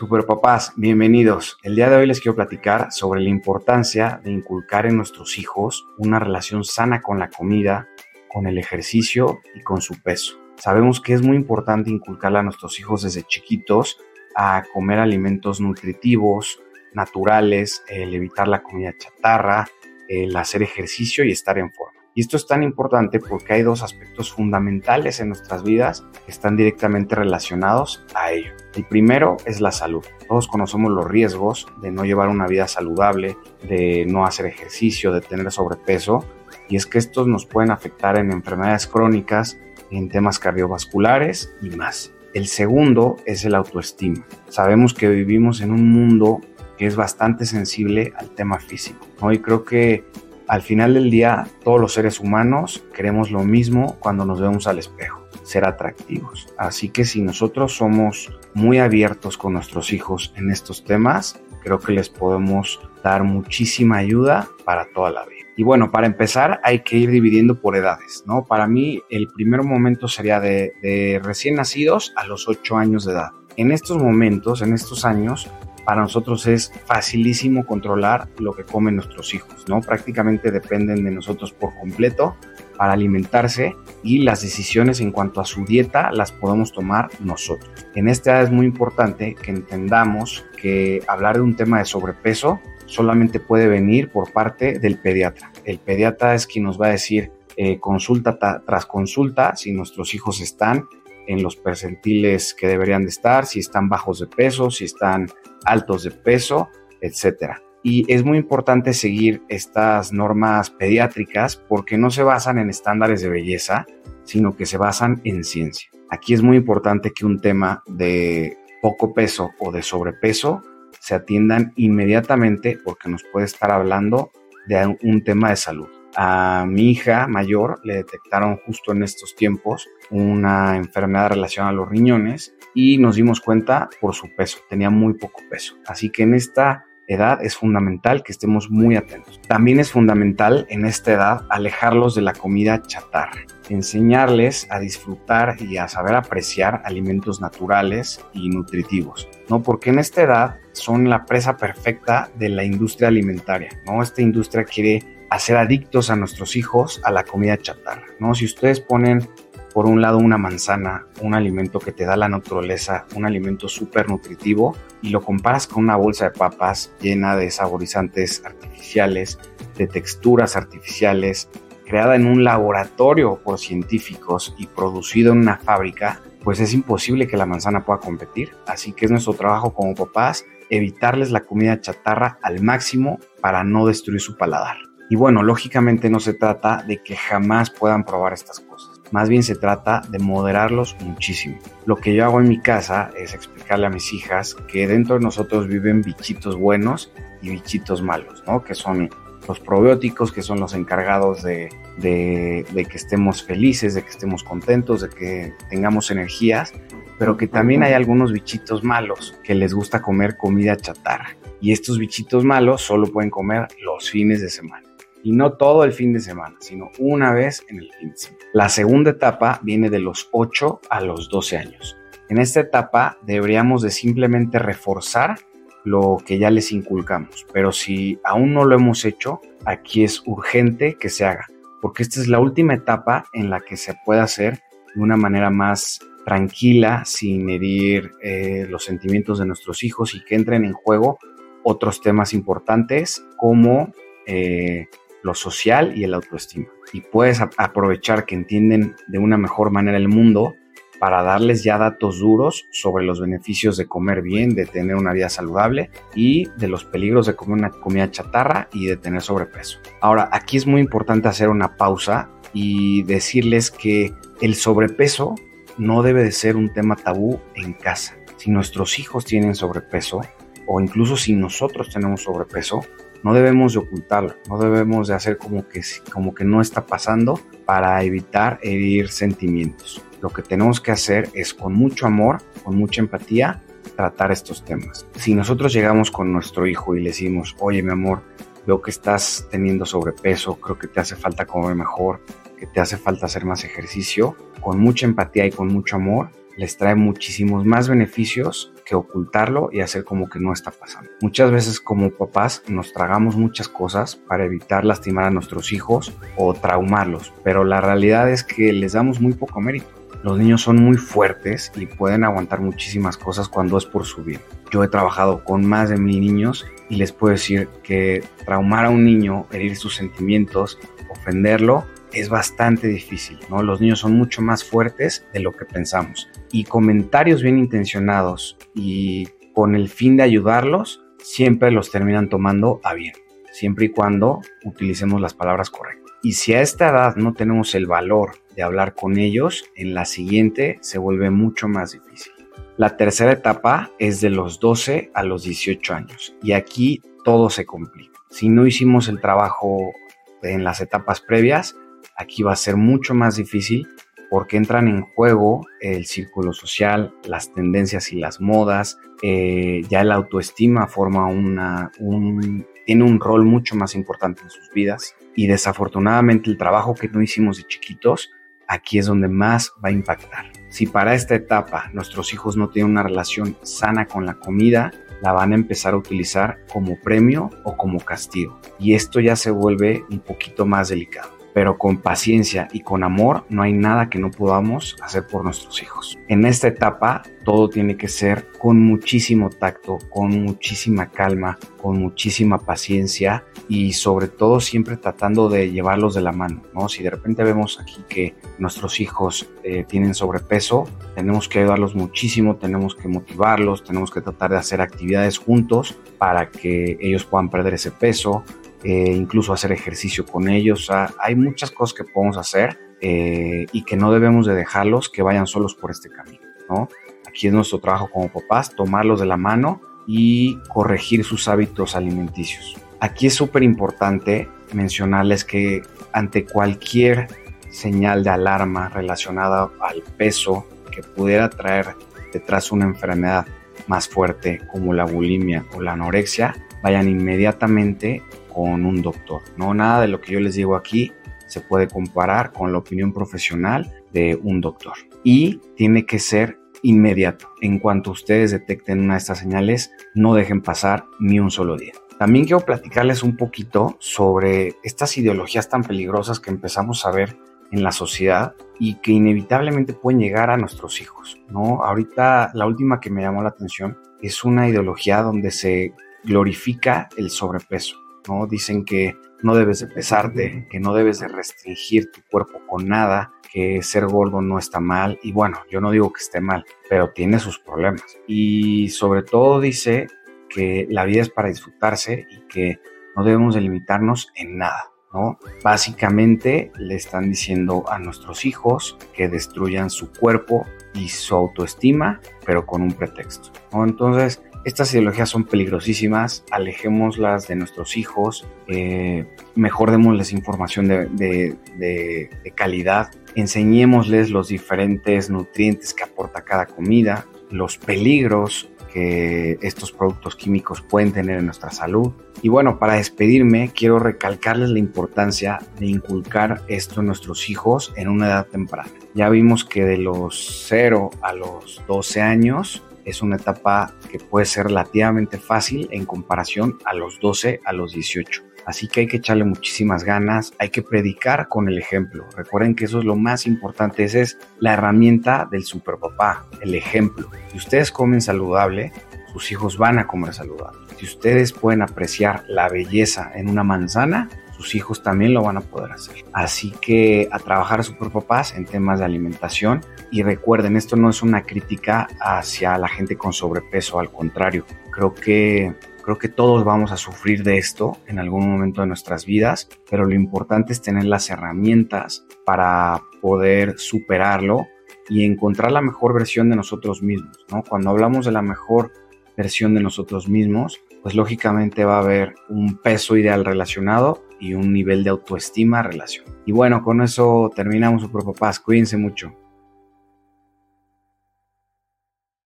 Super papás, bienvenidos. El día de hoy les quiero platicar sobre la importancia de inculcar en nuestros hijos una relación sana con la comida, con el ejercicio y con su peso. Sabemos que es muy importante inculcarle a nuestros hijos desde chiquitos a comer alimentos nutritivos, naturales, el evitar la comida chatarra, el hacer ejercicio y estar en forma. Y esto es tan importante porque hay dos aspectos fundamentales en nuestras vidas que están directamente relacionados a ello. El primero es la salud. Todos conocemos los riesgos de no llevar una vida saludable, de no hacer ejercicio, de tener sobrepeso, y es que estos nos pueden afectar en enfermedades crónicas, en temas cardiovasculares y más. El segundo es el autoestima. Sabemos que vivimos en un mundo que es bastante sensible al tema físico, ¿no? Y creo que al final del día, todos los seres humanos queremos lo mismo cuando nos vemos al espejo, ser atractivos. Así que si nosotros somos muy abiertos con nuestros hijos en estos temas, creo que les podemos dar muchísima ayuda para toda la vida. Y bueno, para empezar hay que ir dividiendo por edades, ¿no? Para mí el primer momento sería de, recién nacidos a los 8 años de edad. En estos momentos, en estos años, para nosotros es facilísimo controlar lo que comen nuestros hijos, ¿no? Prácticamente dependen de nosotros por completo para alimentarse y las decisiones en cuanto a su dieta las podemos tomar nosotros. En esta edad es muy importante que entendamos que hablar de un tema de sobrepeso solamente puede venir por parte del pediatra. El pediatra es quien nos va a decir eh, consulta tras consulta si nuestros hijos están en los percentiles que deberían de estar, si están bajos de peso, si están altos de peso, etcétera. Y es muy importante seguir estas normas pediátricas porque no se basan en estándares de belleza, sino que se basan en ciencia. Aquí es muy importante que un tema de poco peso o de sobrepeso se atiendan inmediatamente porque nos puede estar hablando de un tema de salud. A mi hija mayor le detectaron justo en estos tiempos una enfermedad relacionada a los riñones y nos dimos cuenta por su peso, tenía muy poco peso. Así que en esta edad es fundamental que estemos muy atentos. También es fundamental en esta edad alejarlos de la comida chatarra, enseñarles a disfrutar y a saber apreciar alimentos naturales y nutritivos, ¿no? Porque en esta edad son la presa perfecta de la industria alimentaria, ¿no? Esta industria quiere hacer adictos a nuestros hijos a la comida chatarra, ¿no? Si ustedes ponen por un lado una manzana, un alimento que te da la naturaleza, un alimento súper nutritivo, y lo comparas con una bolsa de papas llena de saborizantes artificiales, de texturas artificiales, creada en un laboratorio por científicos y producido en una fábrica, pues es imposible que la manzana pueda competir. Así que es nuestro trabajo como papás evitarles la comida chatarra al máximo para no destruir su paladar. Y bueno, lógicamente no se trata de que jamás puedan probar estas cosas. Más bien se trata de moderarlos muchísimo. Lo que yo hago en mi casa es explicarle a mis hijas que dentro de nosotros viven bichitos buenos y bichitos malos, ¿no? Que son los probióticos, que son los encargados de, de, que estemos felices, de que estemos contentos, de que tengamos energías, pero que también hay algunos bichitos malos que les gusta comer comida chatarra. Y estos bichitos malos solo pueden comer los fines de semana y no todo el fin de semana, sino una vez en el fin de semana. La segunda etapa viene de los 8 a los 12 años. En esta etapa deberíamos de simplemente reforzar lo que ya les inculcamos, pero si aún no lo hemos hecho, aquí es urgente que se haga, porque esta es la última etapa en la que se puede hacer de una manera más tranquila, sin herir eh, los sentimientos de nuestros hijos y que entren en juego otros temas importantes como eh, lo social y el autoestima. Y puedes aprovechar que entienden de una mejor manera el mundo para darles ya datos duros sobre los beneficios de comer bien, de tener una vida saludable y de los peligros de comer una comida chatarra y de tener sobrepeso. Ahora, aquí es muy importante hacer una pausa y decirles que el sobrepeso no debe de ser un tema tabú en casa. Si nuestros hijos tienen sobrepeso o incluso si nosotros tenemos sobrepeso, no debemos de ocultarlo, no debemos de hacer como que, como que no está pasando para evitar herir sentimientos. Lo que tenemos que hacer es con mucho amor, con mucha empatía, tratar estos temas. Si nosotros llegamos con nuestro hijo y le decimos, oye mi amor, veo que estás teniendo sobrepeso, creo que te hace falta comer mejor, que te hace falta hacer más ejercicio, con mucha empatía y con mucho amor, les trae muchísimos más beneficios que ocultarlo y hacer como que no está pasando. Muchas veces como papás nos tragamos muchas cosas para evitar lastimar a nuestros hijos o traumarlos, pero la realidad es que les damos muy poco mérito. Los niños son muy fuertes y pueden aguantar muchísimas cosas cuando es por su bien. Yo he trabajado con más de mil niños y les puedo decir que traumar a un niño, herir sus sentimientos, ofenderlo, es bastante difícil, ¿no? Los niños son mucho más fuertes de lo que pensamos. Y comentarios bien intencionados y con el fin de ayudarlos, siempre los terminan tomando a bien, siempre y cuando utilicemos las palabras correctas. Y si a esta edad no tenemos el valor de hablar con ellos, en la siguiente se vuelve mucho más difícil. La tercera etapa es de los 12 a los 18 años y aquí todo se complica. Si no hicimos el trabajo en las etapas previas, aquí va a ser mucho más difícil porque entran en juego el círculo social, las tendencias y las modas, eh, ya la autoestima forma una, un, tiene un rol mucho más importante en sus vidas y desafortunadamente el trabajo que no hicimos de chiquitos, aquí es donde más va a impactar. Si para esta etapa nuestros hijos no tienen una relación sana con la comida, la van a empezar a utilizar como premio o como castigo. Y esto ya se vuelve un poquito más delicado pero con paciencia y con amor no hay nada que no podamos hacer por nuestros hijos. En esta etapa todo tiene que ser con muchísimo tacto, con muchísima calma, con muchísima paciencia y sobre todo siempre tratando de llevarlos de la mano, ¿no? Si de repente vemos aquí que nuestros hijos eh, tienen sobrepeso, tenemos que ayudarlos muchísimo, tenemos que motivarlos, tenemos que tratar de hacer actividades juntos para que ellos puedan perder ese peso, eh, incluso hacer ejercicio con ellos. hay muchas cosas que podemos hacer eh, y que no debemos de dejarlos que vayan solos por este camino, ¿no? Aquí es nuestro trabajo como papás, tomarlos de la mano y corregir sus hábitos alimenticios. Aquí es súper importante mencionarles que ante cualquier señal de alarma relacionada al peso que pudiera traer detrás una enfermedad más fuerte como la bulimia o la anorexia, vayan inmediatamente con un doctor. No nada de lo que yo les digo aquí se puede comparar con la opinión profesional de un doctor. Y tiene que ser inmediato. En cuanto ustedes detecten una de estas señales, no dejen pasar ni un solo día. También quiero platicarles un poquito sobre estas ideologías tan peligrosas que empezamos a ver en la sociedad y que inevitablemente pueden llegar a nuestros hijos, ¿no? Ahorita la última que me llamó la atención es una ideología donde se glorifica el sobrepeso. ¿no? Dicen que no debes de pesarte, que no debes de restringir tu cuerpo con nada, que ser gordo no está mal. Y bueno, yo no digo que esté mal, pero tiene sus problemas. Y sobre todo dice que la vida es para disfrutarse y que no debemos de limitarnos en nada. ¿no? Básicamente le están diciendo a nuestros hijos que destruyan su cuerpo y su autoestima, pero con un pretexto. ¿no? Entonces, estas ideologías son peligrosísimas, alejémoslas de nuestros hijos, eh, mejor démosles información de, calidad, enseñémosles los diferentes nutrientes que aporta cada comida, los peligros que estos productos químicos pueden tener en nuestra salud. Y bueno, para despedirme, quiero recalcarles la importancia de inculcar esto en nuestros hijos en una edad temprana. Ya vimos que de los 0 a los 12 años es una etapa que puede ser relativamente fácil en comparación a los 12 a los 18. Así que hay que echarle muchísimas ganas, hay que predicar con el ejemplo. Recuerden que eso es lo más importante, esa es la herramienta del superpapá, el ejemplo. Si ustedes comen saludable, sus hijos van a comer saludable. Si ustedes pueden apreciar la belleza en una manzana, sus hijos también lo van a poder hacer. Así que a trabajar super papás en temas de alimentación y recuerden, esto no es una crítica hacia la gente con sobrepeso, al contrario, creo que creo que todos vamos a sufrir de esto en algún momento de nuestras vidas, pero lo importante es tener las herramientas para poder superarlo y encontrar la mejor versión de nosotros mismos. Cuando hablamos de la mejor versión de nosotros mismos, pues lógicamente va a haber un peso ideal relacionado y un nivel de autoestima relación. Y bueno, con eso terminamos, Super Papás. Cuídense mucho.